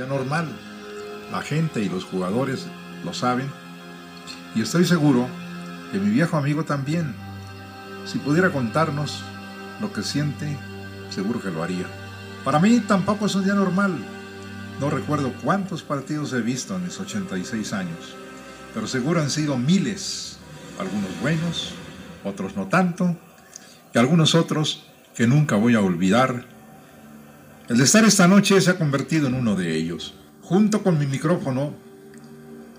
día normal. La gente y los jugadores lo saben. Y estoy seguro que mi viejo amigo también. Si pudiera contarnos lo que siente, seguro que lo haría. Para mí tampoco es un día normal. No recuerdo cuántos partidos he visto en mis 86 años, pero seguro han sido miles, algunos buenos, otros no tanto, y algunos otros que nunca voy a olvidar. El estar esta noche se ha convertido en uno de ellos. Junto con mi micrófono,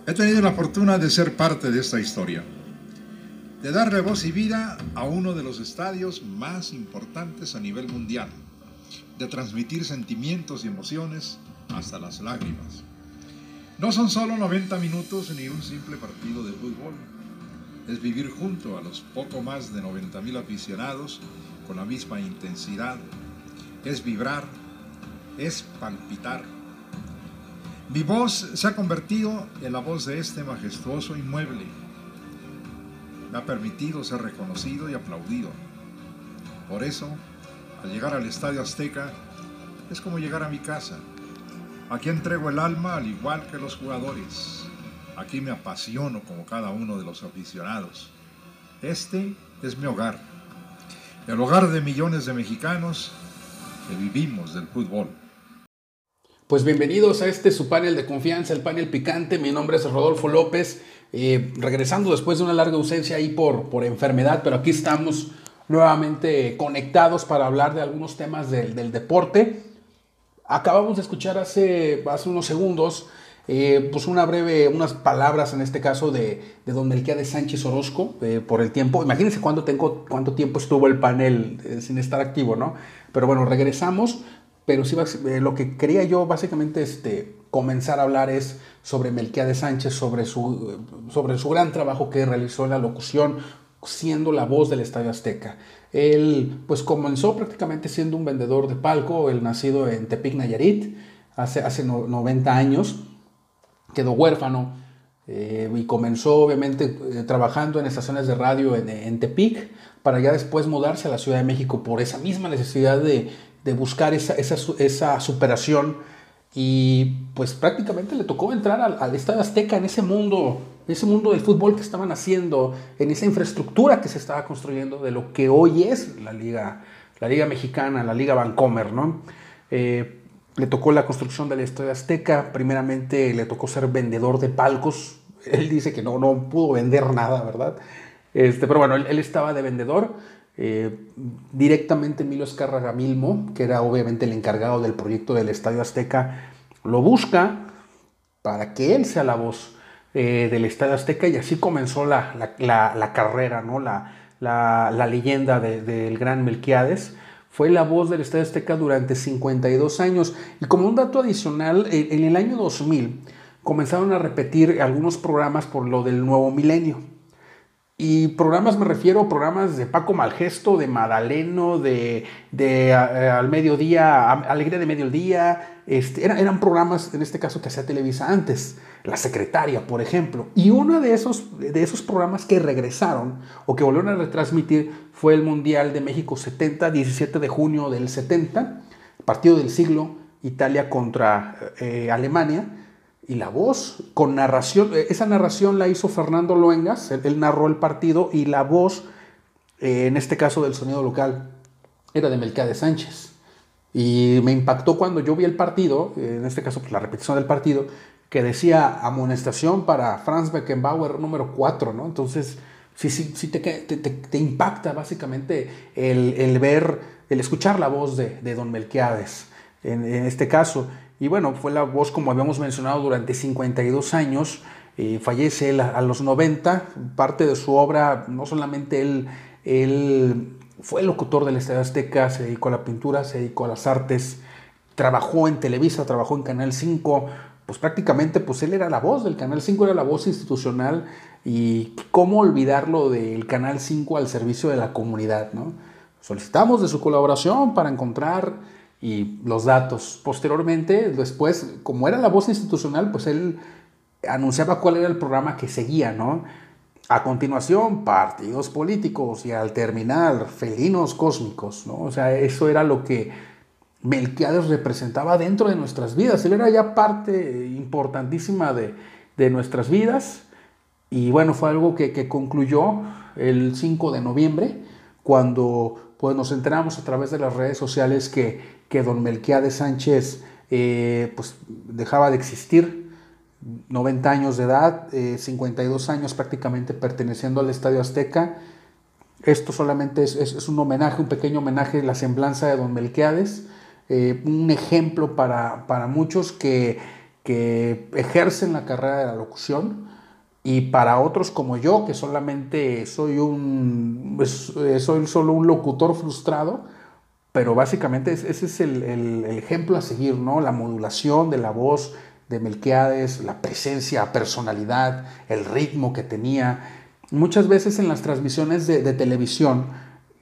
he tenido la fortuna de ser parte de esta historia, de darle voz y vida a uno de los estadios más importantes a nivel mundial, de transmitir sentimientos y emociones hasta las lágrimas. No son solo 90 minutos ni un simple partido de fútbol es vivir junto a los poco más de 90.000 aficionados con la misma intensidad, es vibrar, es palpitar. Mi voz se ha convertido en la voz de este majestuoso inmueble. Me ha permitido ser reconocido y aplaudido. Por eso, al llegar al Estadio Azteca, es como llegar a mi casa. Aquí entrego el alma al igual que los jugadores Aquí me apasiono como cada uno de los aficionados. Este es mi hogar, el hogar de millones de mexicanos que vivimos del fútbol. Pues bienvenidos a este su panel de confianza, el panel picante. Mi nombre es Rodolfo López, eh, regresando después de una larga ausencia ahí por, por enfermedad, pero aquí estamos nuevamente conectados para hablar de algunos temas del, del deporte. Acabamos de escuchar hace, hace unos segundos eh, pues una breve, unas palabras en este caso de, de don de Sánchez Orozco eh, por el tiempo. Imagínense cuánto, tengo, cuánto tiempo estuvo el panel sin estar activo, ¿no? Pero bueno, regresamos. Pero sí, lo que quería yo básicamente este, comenzar a hablar es sobre de Sánchez, sobre su, sobre su gran trabajo que realizó en la locución, siendo la voz del Estadio Azteca. Él pues comenzó prácticamente siendo un vendedor de palco, él nacido en Tepic, Nayarit, hace, hace 90 años quedó huérfano eh, y comenzó obviamente eh, trabajando en estaciones de radio en, Tepic para ya después mudarse a la Ciudad de México por esa misma necesidad de, buscar esa, esa, superación y pues prácticamente le tocó entrar al, Estado Azteca en ese mundo, en ese mundo del fútbol que estaban haciendo, en esa infraestructura que se estaba construyendo de lo que hoy es la Liga, la Liga Mexicana, la Liga Vancomer, ¿no? Eh, le tocó la construcción del Estadio Azteca, primeramente le tocó ser vendedor de palcos, él dice que no, no pudo vender nada, ¿verdad? Este, pero bueno, él, estaba de vendedor, eh, directamente Milo Escárraga Milmo, que era obviamente el encargado del proyecto del Estadio Azteca, lo busca para que él sea la voz eh, del Estadio Azteca y así comenzó la, carrera, ¿no? la, leyenda del gran Melquiades. Fue la voz del Estadio Azteca durante 52 años. Y como un dato adicional, en el año 2000 comenzaron a repetir algunos programas por lo del nuevo milenio. Y programas me refiero a programas de Paco Malgesto, de Madaleno, de, de eh, Al Mediodía, Alegría de Mediodía. Este, eran, eran programas, en este caso, que hacía Televisa antes. La Secretaria, por ejemplo. Y uno de esos, de esos programas que regresaron o que volvieron a retransmitir fue el Mundial de México 70, 17 de junio del 70, partido del siglo, Italia contra eh, Alemania y la voz con narración, eh, esa narración la hizo Fernando Luengas, él, narró el partido y la voz, eh, en este caso del sonido local, era de Melcade Sánchez. Y me impactó cuando yo vi el partido, eh, en este caso pues, la repetición del partido, que decía amonestación para Franz Beckenbauer número 4, ¿no? Entonces, sí, sí, sí te, te, impacta básicamente el, ver, el escuchar la voz de, Don Melquiades en, en este caso. Y bueno, fue la voz, como habíamos mencionado, durante 52 años. Eh, fallece él a, los 90. Parte de su obra, no solamente él, él fue locutor del Estadio Azteca, se dedicó a la pintura, se dedicó a las artes, trabajó en Televisa, trabajó en Canal 5. Pues prácticamente, pues él era la voz del Canal 5, era la voz institucional. Y cómo olvidarlo del Canal 5 al servicio de la comunidad, ¿no? Solicitamos de su colaboración para encontrar y los datos. Posteriormente, después, como era la voz institucional, pues él anunciaba cuál era el programa que seguía, ¿no? A continuación, partidos políticos y al terminar, felinos cósmicos, ¿no? O sea, eso era lo que, Melquiades representaba dentro de nuestras vidas. Él era ya parte importantísima de, de nuestras vidas. Y bueno, fue algo que, que, concluyó el 5 de noviembre, cuando pues, nos enteramos a través de las redes sociales que, que don Melquiades Sánchez eh, pues, dejaba de existir. 90 años de edad, 52 eh, años prácticamente perteneciendo al Estadio Azteca. Esto solamente es, es, un homenaje, un pequeño homenaje, la semblanza de don Melquiades. Eh, un ejemplo para, para muchos que, que, ejercen la carrera de la locución y para otros como yo, que solamente soy, un, soy solo un locutor frustrado, pero básicamente ese es el, el, ejemplo a seguir, ¿no? La modulación de la voz de Melquiades, la presencia, personalidad, el ritmo que tenía. Muchas veces en las transmisiones de, de televisión,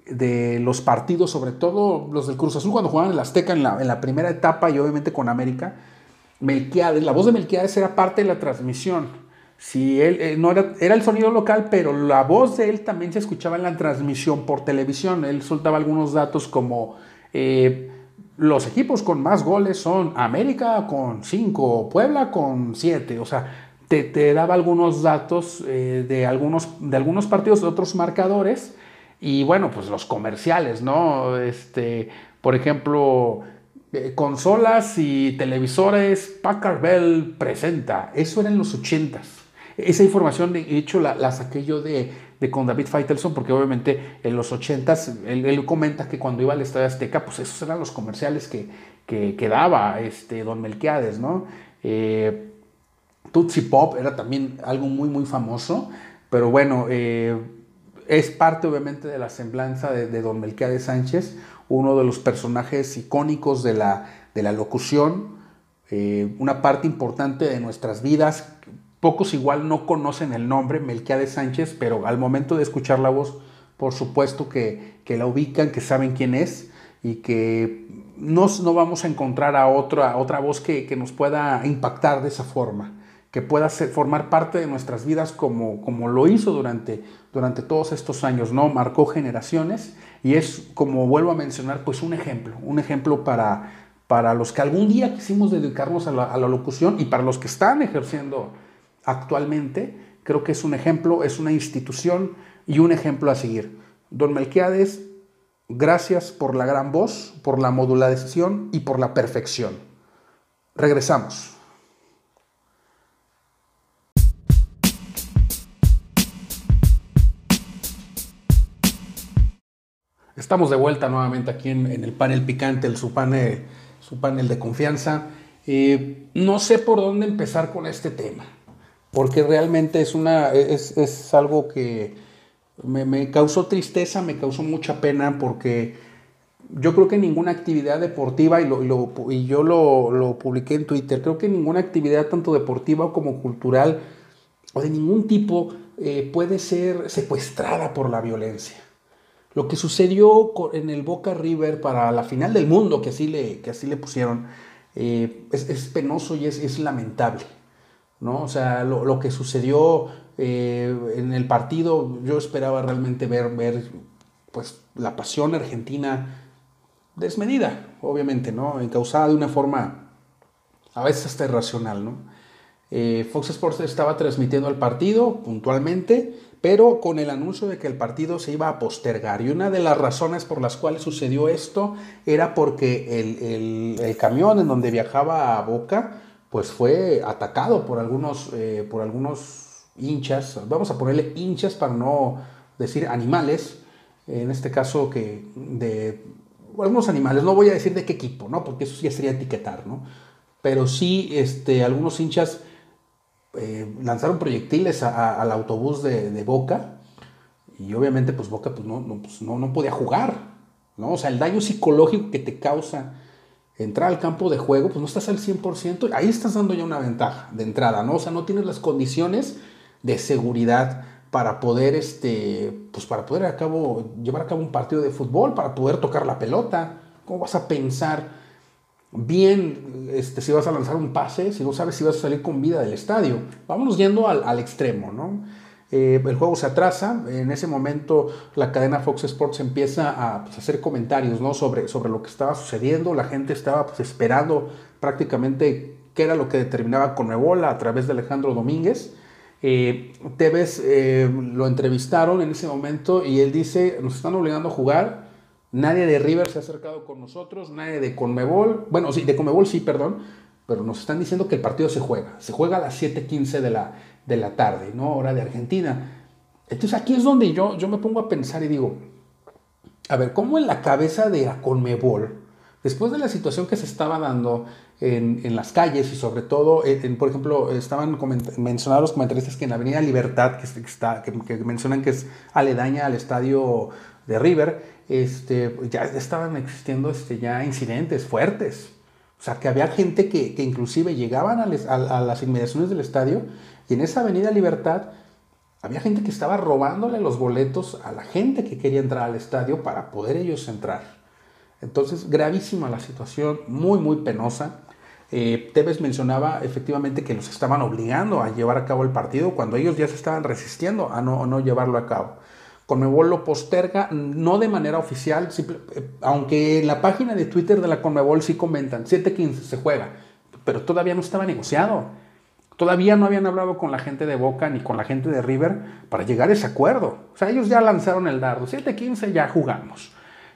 de los partidos, sobre todo los del Cruz Azul, cuando jugaban el Azteca en la, en la primera etapa y obviamente con América, Melquiades, la voz de Melquiades era parte de la transmisión. Si él eh, no era, era el sonido local, pero la voz de él también se escuchaba en la transmisión por televisión. Él soltaba algunos datos como eh, los equipos con más goles son América con 5, Puebla con 7. O sea, te, te, daba algunos datos eh, de, algunos, de algunos partidos, de otros marcadores y bueno, pues los comerciales, ¿no? Este, por ejemplo, consolas y televisores, Packard Bell presenta. Eso era en los 80 Esa información, de hecho, la, la saqué yo de, con David Feitelson, porque obviamente en los 80 él, comenta que cuando iba al Estadio Azteca, pues esos eran los comerciales que, que, daba este, Don Melquiades, ¿no? Eh, Tootsie Pop era también algo muy, muy famoso, pero bueno, eh, es parte obviamente de la semblanza de, de don Melquiades Sánchez, uno de los personajes icónicos de la, de la locución, eh, una parte importante de nuestras vidas. Pocos igual no conocen el nombre Melquiades Sánchez, pero al momento de escuchar la voz, por supuesto que, que la ubican, que saben quién es y que no, no vamos a encontrar a otra, otra voz que, que nos pueda impactar de esa forma que pueda ser, formar parte de nuestras vidas como, como lo hizo durante, durante todos estos años, ¿no? Marcó generaciones y es, como vuelvo a mencionar, pues un ejemplo, un ejemplo para, para los que algún día quisimos dedicarnos a la, a la locución y para los que están ejerciendo actualmente, creo que es un ejemplo, es una institución y un ejemplo a seguir. Don Melquiades, gracias por la gran voz, por la modulación y por la perfección. Regresamos. Estamos de vuelta nuevamente aquí en, en el panel picante, el, su, panel, su panel de confianza. Eh, no sé por dónde empezar con este tema, porque realmente es, una, es, es algo que me, me, causó tristeza, me causó mucha pena, porque yo creo que ninguna actividad deportiva, y, lo, yo lo, lo, publiqué en Twitter, creo que ninguna actividad tanto deportiva como cultural o de ningún tipo eh, puede ser secuestrada por la violencia. Lo que sucedió en el Boca River para la final del mundo, que así le, que así le pusieron, eh, es, es, penoso y es, es, lamentable. ¿No? O sea, lo, lo que sucedió eh, en el partido, yo esperaba realmente ver, ver pues, la pasión argentina desmedida, obviamente, ¿no? encausada de una forma a veces hasta irracional. ¿no? Eh, Fox Sports estaba transmitiendo el partido puntualmente pero con el anuncio de que el partido se iba a postergar. Y una de las razones por las cuales sucedió esto era porque el, el, el camión en donde viajaba a Boca, pues fue atacado por algunos, eh, por algunos hinchas, vamos a ponerle hinchas para no decir animales, en este caso que de algunos animales, no voy a decir de qué equipo, ¿no? porque eso ya sería etiquetar, ¿no? pero sí este, algunos hinchas eh, lanzaron proyectiles al autobús de, de, Boca y obviamente pues Boca pues no, no, pues no, no podía jugar, ¿no? O sea, el daño psicológico que te causa entrar al campo de juego, pues no estás al 100%, ahí estás dando ya una ventaja de entrada, ¿no? O sea, no tienes las condiciones de seguridad para poder, este, pues para poder a cabo, llevar a cabo un partido de fútbol, para poder tocar la pelota. ¿Cómo vas a pensar bien este, si vas a lanzar un pase, si no sabes si vas a salir con vida del estadio. Vámonos yendo al, al extremo, ¿no? Eh, el juego se atrasa, en ese momento la cadena Fox Sports empieza a pues, hacer comentarios ¿no? sobre, sobre lo que estaba sucediendo, la gente estaba pues, esperando prácticamente qué era lo que determinaba Conmebol a través de Alejandro Domínguez. Eh, Tevez eh, lo entrevistaron en ese momento y él dice, nos están obligando a jugar, nadie de River se ha acercado con nosotros, nadie de Conmebol, bueno, sí, de Conmebol sí, perdón, pero nos están diciendo que el partido se juega, se juega a las 7.15 de la, de la tarde, ¿no? Hora de Argentina. Entonces aquí es donde yo, yo me pongo a pensar y digo, a ver, ¿cómo en la cabeza de la Conmebol, después de la situación que se estaba dando en, en las calles y sobre todo, en, por ejemplo, estaban mencionados los comentaristas que en la Avenida Libertad, que, está, que, mencionan que es aledaña al estadio de River, este, ya estaban existiendo este, ya incidentes fuertes. O sea, que había gente que, que inclusive llegaban a, a, las inmediaciones del estadio y en esa Avenida Libertad había gente que estaba robándole los boletos a la gente que quería entrar al estadio para poder ellos entrar. Entonces, gravísima la situación, muy, muy penosa. Eh, Tevez mencionaba efectivamente que los estaban obligando a llevar a cabo el partido cuando ellos ya se estaban resistiendo a no, no llevarlo a cabo. Conmebol lo posterga, no de manera oficial, eh, aunque en la página de Twitter de la Conmebol sí comentan, 7-15 se juega, pero todavía no estaba negociado. Todavía no habían hablado con la gente de Boca ni con la gente de River para llegar a ese acuerdo. O sea, ellos ya lanzaron el dardo, 7-15 ya jugamos.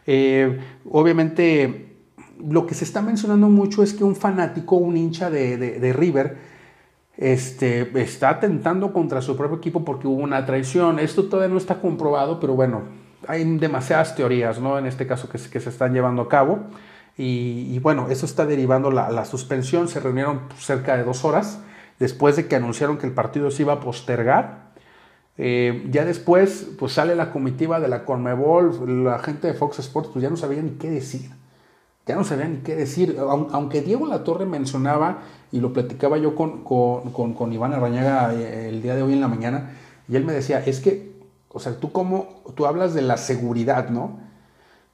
Eh, obviamente lo que se está mencionando mucho es que un fanático, un hincha de, River, este, está atentando contra su propio equipo porque hubo una traición. Esto todavía no está comprobado, pero bueno, hay demasiadas teorías, ¿no? En este caso que, que se están llevando a cabo. Y, bueno, eso está derivando la, suspensión. Se reunieron cerca de dos horas después de que anunciaron que el partido se iba a postergar. Eh, ya después, pues sale la comitiva de la Conmebol, la gente de Fox Sports, pues ya no sabía ni qué decir ya no sabía ni qué decir. Aunque Diego Latorre mencionaba, y lo platicaba yo con, con, con, Iván Arrañaga eh, el día de hoy en la mañana, y él me decía, es que, o sea, tú como, tú hablas de la seguridad, ¿no?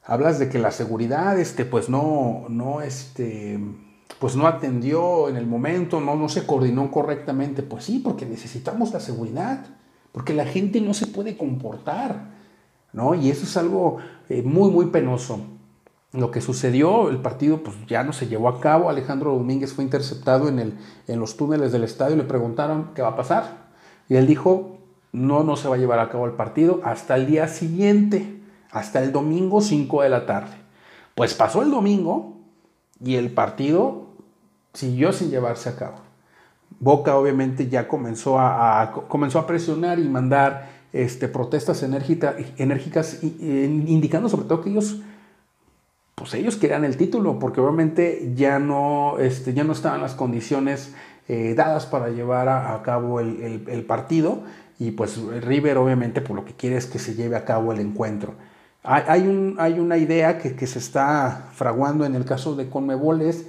Hablas de que la seguridad, este, pues no, no, este, pues no atendió en el momento, no, no se coordinó correctamente. Pues sí, porque necesitamos la seguridad, porque la gente no se puede comportar, ¿no? Y eso es algo eh, muy, muy penoso lo que sucedió, el partido pues ya no se llevó a cabo, Alejandro Domínguez fue interceptado en, el, en los túneles del estadio, le preguntaron qué va a pasar y él dijo, no, no se va a llevar a cabo el partido hasta el día siguiente, hasta el domingo 5 de la tarde. Pues pasó el domingo y el partido siguió sin llevarse a cabo. Boca obviamente ya comenzó a, comenzó a presionar y mandar este, protestas enérgicas indicando sobre todo que ellos pues ellos querían el título, porque obviamente ya no, este, ya no estaban las condiciones eh, dadas para llevar a, cabo el, partido, y pues River obviamente por lo que quiere es que se lleve a cabo el encuentro. Hay, un, hay una idea que, se está fraguando en el caso de Conmebol es,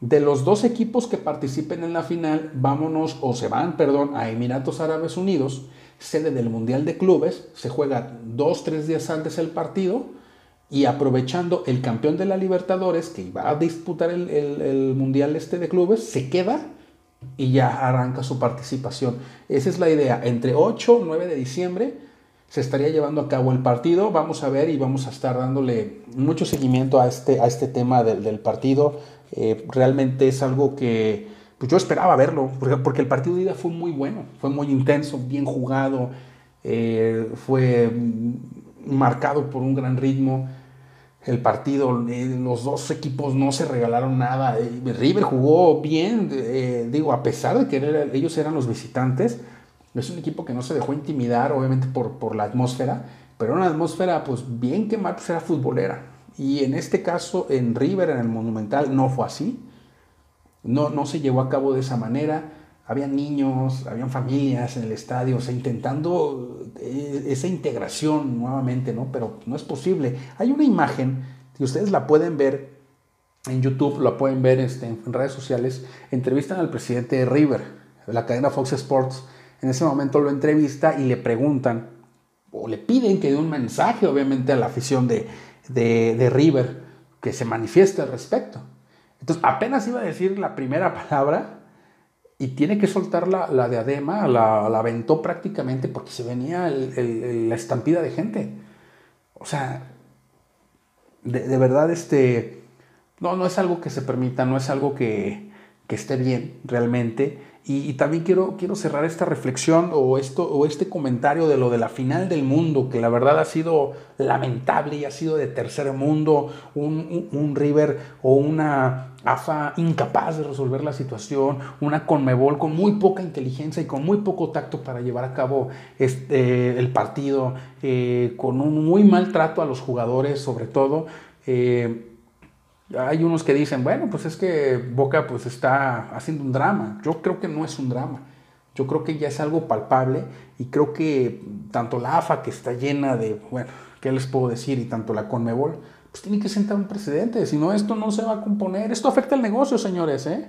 de los dos equipos que participen en la final, vámonos o se van, perdón, a Emiratos Árabes Unidos, sede del Mundial de Clubes, se juega dos, tres días antes el partido, y aprovechando el campeón de la Libertadores que iba a disputar el, Mundial este de clubes, se queda y ya arranca su participación. Esa es la idea. Entre 8 y 9 de diciembre se estaría llevando a cabo el partido. Vamos a ver y vamos a estar dándole mucho seguimiento a este, a este tema del, partido. Eh, realmente es algo que pues yo esperaba verlo, porque, el partido de ida fue muy bueno, fue muy intenso, bien jugado, eh, fue marcado por un gran ritmo el partido, eh, los dos equipos no se regalaron nada. Eh, River jugó bien, eh, digo, a pesar de que ellos eran los visitantes, es un equipo que no se dejó intimidar, obviamente por, la atmósfera, pero una atmósfera, pues bien que mal, pues era futbolera. Y en este caso, en River, en el Monumental, no fue así. No se llevó a cabo de esa manera había niños, habían familias en el estadio, o sea, intentando eh, esa integración nuevamente, ¿no? Pero no es posible. Hay una imagen, si ustedes la pueden ver en YouTube, la pueden ver este, en redes sociales, entrevistan al presidente de River, de la cadena Fox Sports, en ese momento lo entrevista y le preguntan, o le piden que dé un mensaje, obviamente, a la afición de, de River, que se manifieste al respecto. Entonces, apenas iba a decir la primera palabra, y tiene que soltar la, la diadema, la, la, aventó prácticamente porque se venía la estampida de gente. O sea, de, verdad, este, no, no es algo que se permita, no es algo que, que esté bien realmente. Y, también quiero, quiero cerrar esta reflexión o, esto, o este comentario de lo de la final del mundo, que la verdad ha sido lamentable y ha sido de tercer mundo, un, un, River o una AFA incapaz de resolver la situación, una Conmebol con muy poca inteligencia y con muy poco tacto para llevar a cabo este, el partido, eh, con un muy mal trato a los jugadores sobre todo. Eh, hay unos que dicen, bueno, pues es que Boca pues está haciendo un drama. Yo creo que no es un drama. Yo creo que ya es algo palpable y creo que tanto la AFA que está llena de, bueno, ¿qué les puedo decir? Y tanto la Conmebol, pues tiene que sentar un precedente. Si no, esto no se va a componer. Esto afecta al negocio, señores, ¿eh?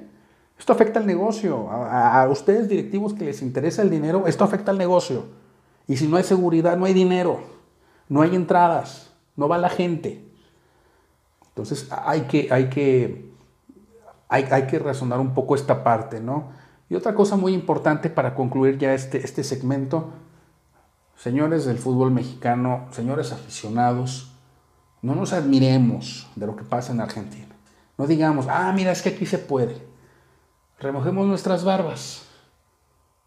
Esto afecta al negocio. A, a ustedes directivos que les interesa el dinero, esto afecta al negocio. Y si no hay seguridad, no hay dinero, no hay entradas, no va la gente. Entonces hay que, hay que, hay, hay que razonar un poco esta parte, ¿no? Y otra cosa muy importante para concluir ya este, este segmento, señores del fútbol mexicano, señores aficionados, no nos admiremos de lo que pasa en Argentina. No digamos, ah, mira, es que aquí se puede. Remojemos nuestras barbas,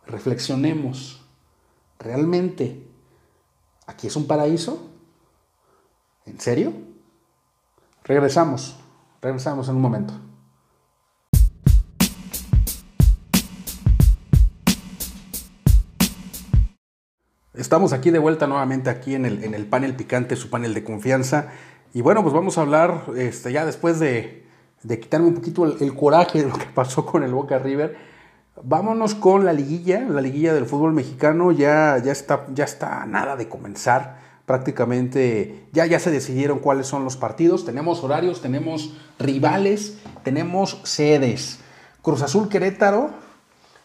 reflexionemos. ¿Realmente aquí es un paraíso? ¿En serio? Regresamos, regresamos en un momento. Estamos aquí de vuelta nuevamente aquí en el, en el, panel picante, su panel de confianza. Y bueno, pues vamos a hablar este, ya después de, de quitarme un poquito el, coraje de lo que pasó con el Boca River. Vámonos con la liguilla, la liguilla del fútbol mexicano. Ya, ya, está, ya está nada de comenzar prácticamente ya, ya se decidieron cuáles son los partidos, tenemos horarios, tenemos rivales, tenemos sedes. Cruz Azul Querétaro,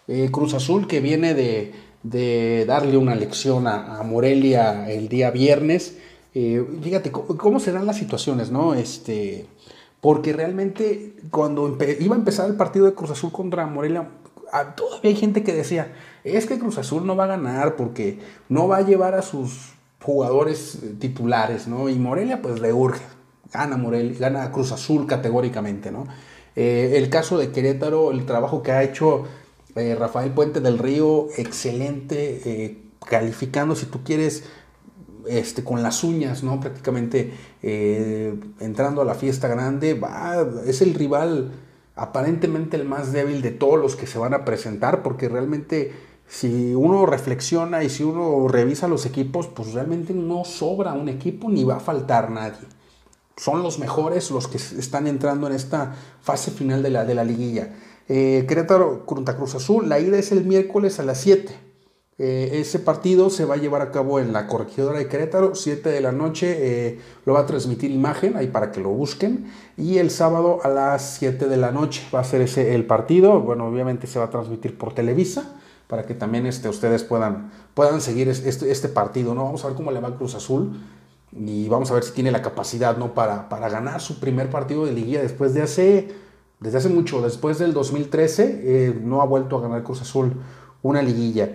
eh, Cruz Azul que viene de, darle una lección a, Morelia el día viernes. Eh, fíjate cómo, serán las situaciones, ¿no? Este, porque realmente cuando iba a empezar el partido de Cruz Azul contra Morelia, todavía hay gente que decía, es que Cruz Azul no va a ganar porque no va a llevar a sus jugadores eh, titulares, ¿no? Y Morelia pues le urge, gana Morelia, gana Cruz Azul categóricamente, ¿no? Eh, el caso de Querétaro, el trabajo que ha hecho eh, Rafael Puente del Río, excelente, calificando si tú quieres este, con las uñas, ¿no? Prácticamente entrando a la fiesta grande, va, es el rival aparentemente el más débil de todos los que se van a presentar, porque realmente si uno reflexiona y si uno revisa los equipos, pues realmente no sobra un equipo ni va a faltar nadie. Son los mejores los que están entrando en esta fase final de la, de la liguilla. Eh, Querétaro Cruz Azul, la ida es el miércoles a las 7. Eh, ese partido se va a llevar a cabo en la corregidora de Querétaro, 7 de la noche, eh, lo va a transmitir imagen ahí para que lo busquen. Y el sábado a las 7 de la noche va a ser ese el partido. Bueno, obviamente se va a transmitir por Televisa para que también este, ustedes puedan, puedan seguir este, este, partido, ¿no? Vamos a ver cómo le va Cruz Azul y vamos a ver si tiene la capacidad, ¿no? Para, para ganar su primer partido de liguilla después de hace, desde hace mucho, después del 2013, eh, no ha vuelto a ganar Cruz Azul una liguilla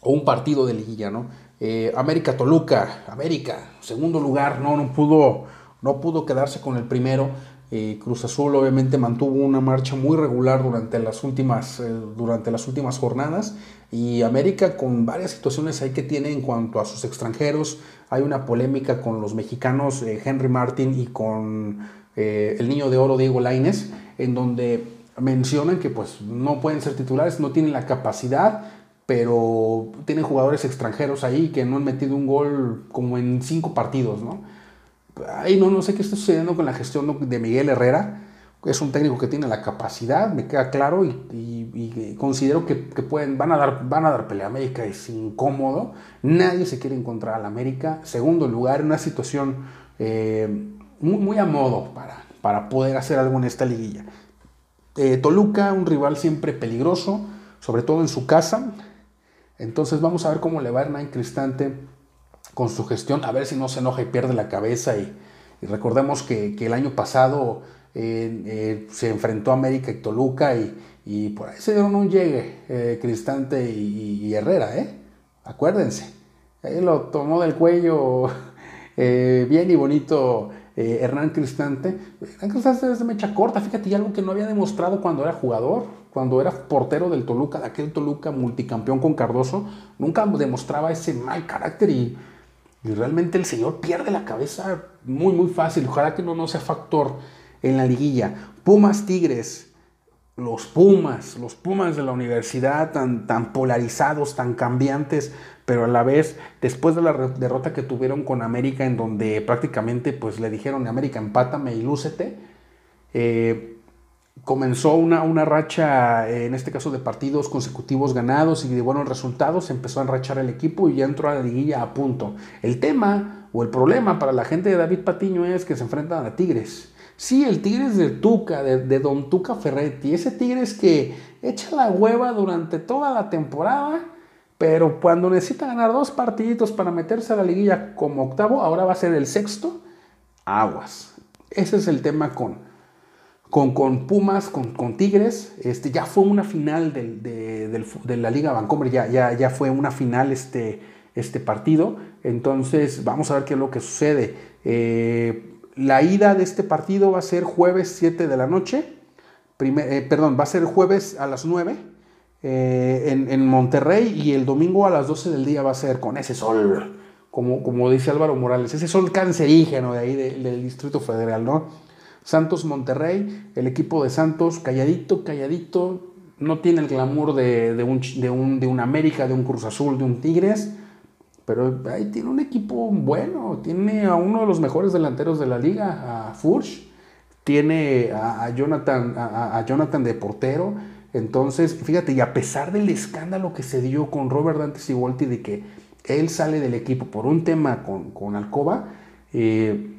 o un partido de liguilla, ¿no? Eh, América Toluca, América, segundo lugar, no, no pudo, no pudo quedarse con el primero. Eh, Cruz Azul obviamente mantuvo una marcha muy regular durante las últimas, eh, durante las últimas jornadas y América con varias situaciones ahí que tiene en cuanto a sus extranjeros. Hay una polémica con los mexicanos eh, Henry Martin y con el niño de oro Diego Laines, en donde mencionan que pues no pueden ser titulares, no tienen la capacidad, pero tienen jugadores extranjeros ahí que no han metido un gol como en cinco partidos, ¿no? Ay, no, no sé qué está sucediendo con la gestión de Miguel Herrera. Es un técnico que tiene la capacidad, me queda claro, y, considero que, pueden, van, a dar, van a dar pelea América. Es incómodo. Nadie se quiere encontrar a la América. Segundo lugar, una situación eh, muy, a modo para, para poder hacer algo en esta liguilla. Eh, Toluca, un rival siempre peligroso, sobre todo en su casa. Entonces vamos a ver cómo le va a Hernán Cristante con su gestión, a ver si no se enoja y pierde la cabeza. Y, recordemos que, el año pasado eh, eh, se enfrentó a América y Toluca y, Y por ahí se dieron un llegue eh, Cristante y, Herrera, ¿eh? Acuérdense. Ahí lo tomó del cuello bien y bonito Hernán Cristante. Hernán Cristante es de mecha corta, fíjate, y algo que no había demostrado cuando era jugador, cuando era portero del Toluca, de aquel Toluca multicampeón con Cardoso, nunca demostraba ese mal carácter y, y realmente el señor pierde la cabeza muy, muy fácil. Ojalá que no, no sea factor en la liguilla. Pumas Tigres los Pumas, los Pumas de la universidad tan, tan polarizados, tan cambiantes, pero a la vez, después de la derrota que tuvieron con América, en donde prácticamente pues le dijeron, América, empátame y lúcete, eh, comenzó una, una racha, en este caso de partidos consecutivos ganados y de buenos resultados, empezó a enrachar el equipo y ya entró a la liguilla a punto. El tema o el problema para la gente de David Patiño es que se enfrentan a Tigres Sí, el Tigres de Tuca, de, Don Tuca Ferretti. Ese Tigres que echa la hueva durante toda la temporada, pero cuando necesita ganar dos partiditos para meterse a la liguilla como octavo, ahora va a ser el sexto, aguas. Ese es el tema con, con, con Pumas, con, con, Tigres. Este, ya fue una final de, la Liga Vancomer, ya, ya, ya fue una final este, este partido. Entonces, vamos a ver qué es lo que sucede. Eh, la ida de este partido va a ser jueves 7 de la noche. Eh, perdón, va a ser jueves a las 9 eh, en, Monterrey y el domingo a las 12 del día va a ser con ese sol, como, como dice Álvaro Morales, ese sol cancerígeno de ahí del Distrito Federal, ¿no? Santos Monterrey, el equipo de Santos, calladito, calladito, no tiene el glamour de, un, de, un, de un América, de un Cruz Azul, de un Tigres pero ahí tiene un equipo bueno, tiene a uno de los mejores delanteros de la liga, a Furch, tiene a, Jonathan, a, Jonathan de portero. Entonces, fíjate, y a pesar del escándalo que se dio con Robert Dantes y Volti de que él sale del equipo por un tema con, Alcoba, eh,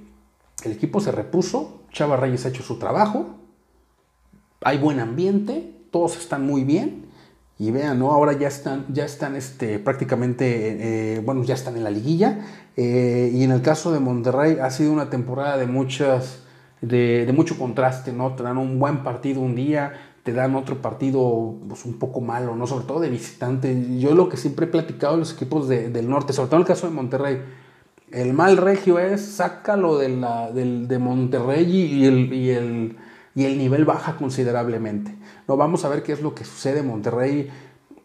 el equipo se repuso, Chava Reyes ha hecho su trabajo, hay buen ambiente, todos están muy bien y vean, ¿no? Ahora ya están, ya están este, prácticamente, eh, bueno, ya están en la liguilla. Eh, y en el caso de Monterrey ha sido una temporada de muchas, de, mucho contraste, ¿no? Te dan un buen partido un día, te dan otro partido pues, un poco malo, ¿no? Sobre todo de visitante. Yo lo que siempre he platicado en los equipos del norte, sobre todo en el caso de Monterrey, el mal regio es sácalo de, la, de Monterrey y el, y el, y el nivel baja considerablemente. No, vamos a ver qué es lo que sucede. Monterrey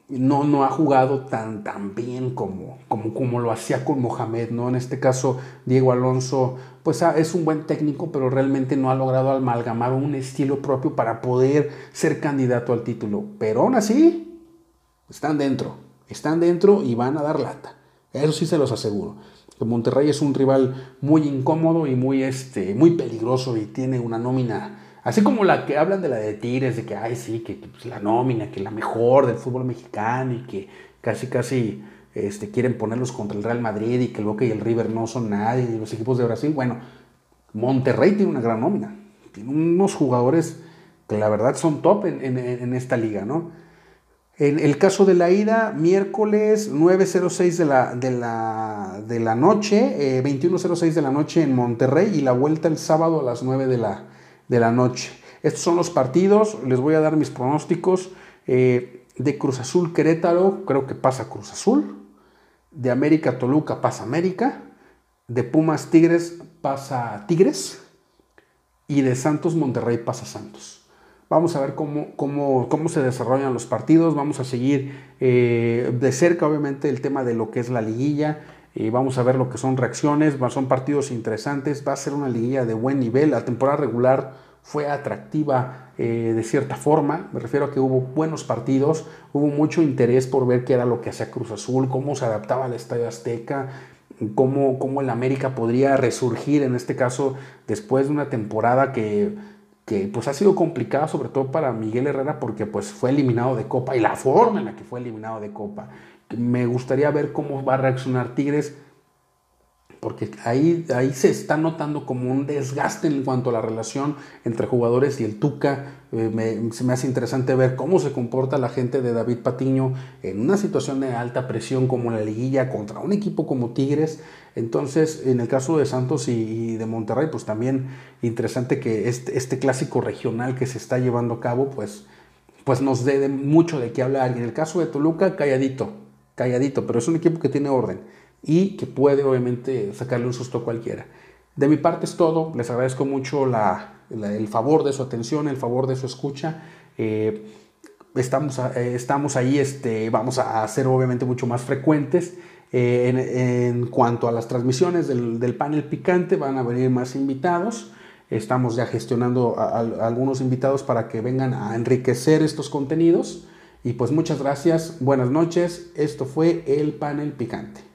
no, no ha jugado tan, tan bien como, como, como lo hacía con Mohamed, ¿no? En este caso, Diego Alonso, pues ah, es un buen técnico, pero realmente no ha logrado amalgamar un estilo propio para poder ser candidato al título. Pero aún así, están dentro, están dentro y van a dar lata. Eso sí se los aseguro. Monterrey es un rival muy incómodo y muy, este, muy peligroso y tiene una nómina Así como la que hablan de la de Tigres, de que, ay, sí, que, pues, la nómina, que la mejor del fútbol mexicano y que casi, casi este, quieren ponerlos contra el Real Madrid y que el Boca y el River no son nadie, y los equipos de Brasil. Bueno, Monterrey tiene una gran nómina. Tiene unos jugadores que la verdad son top en, esta liga, ¿no? En el caso de la ida, miércoles 9.06 de la, de la, de la noche, 21.06 eh, de la noche en Monterrey y la vuelta el sábado a las 9 de la, de la noche. Estos son los partidos, les voy a dar mis pronósticos. Eh, de Cruz Azul Querétaro, creo que pasa Cruz Azul. De América Toluca pasa América. De Pumas Tigres pasa Tigres. Y de Santos Monterrey pasa Santos. Vamos a ver cómo, cómo, cómo se desarrollan los partidos. Vamos a seguir eh, de cerca, obviamente, el tema de lo que es la liguilla. y vamos a ver lo que son reacciones. Son partidos interesantes. Va a ser una liguilla de buen nivel. La temporada regular fue atractiva eh, de cierta forma, me refiero a que hubo buenos partidos, hubo mucho interés por ver qué era lo que hacía Cruz Azul, cómo se adaptaba al Estadio Azteca, cómo, cómo el América podría resurgir en este caso después de una temporada que, que pues ha sido complicada sobre todo para Miguel Herrera porque pues fue eliminado de Copa y la forma en la que fue eliminado de Copa. Me gustaría ver cómo va a reaccionar Tigres porque ahí, ahí se está notando como un desgaste en cuanto a la relación entre jugadores y el Tuca. Eh, me, se me hace interesante ver cómo se comporta la gente de David Patiño en una situación de alta presión como la liguilla contra un equipo como Tigres. Entonces, en el caso de Santos y, de Monterrey, pues también interesante que este, este clásico regional que se está llevando a cabo, pues pues nos dé mucho de qué hablar. Y en el caso de Toluca, calladito, calladito, pero es un equipo que tiene orden y que puede obviamente sacarle un susto a cualquiera. De mi parte es todo, les agradezco mucho el favor de su atención, el favor de su escucha. Eh, estamos, eh, estamos ahí, este, vamos a ser obviamente mucho más frecuentes. Eh, en, cuanto a las transmisiones del, panel picante, van a venir más invitados. Estamos ya gestionando a, algunos invitados para que vengan a enriquecer estos contenidos. Y pues muchas gracias, buenas noches. Esto fue el panel picante.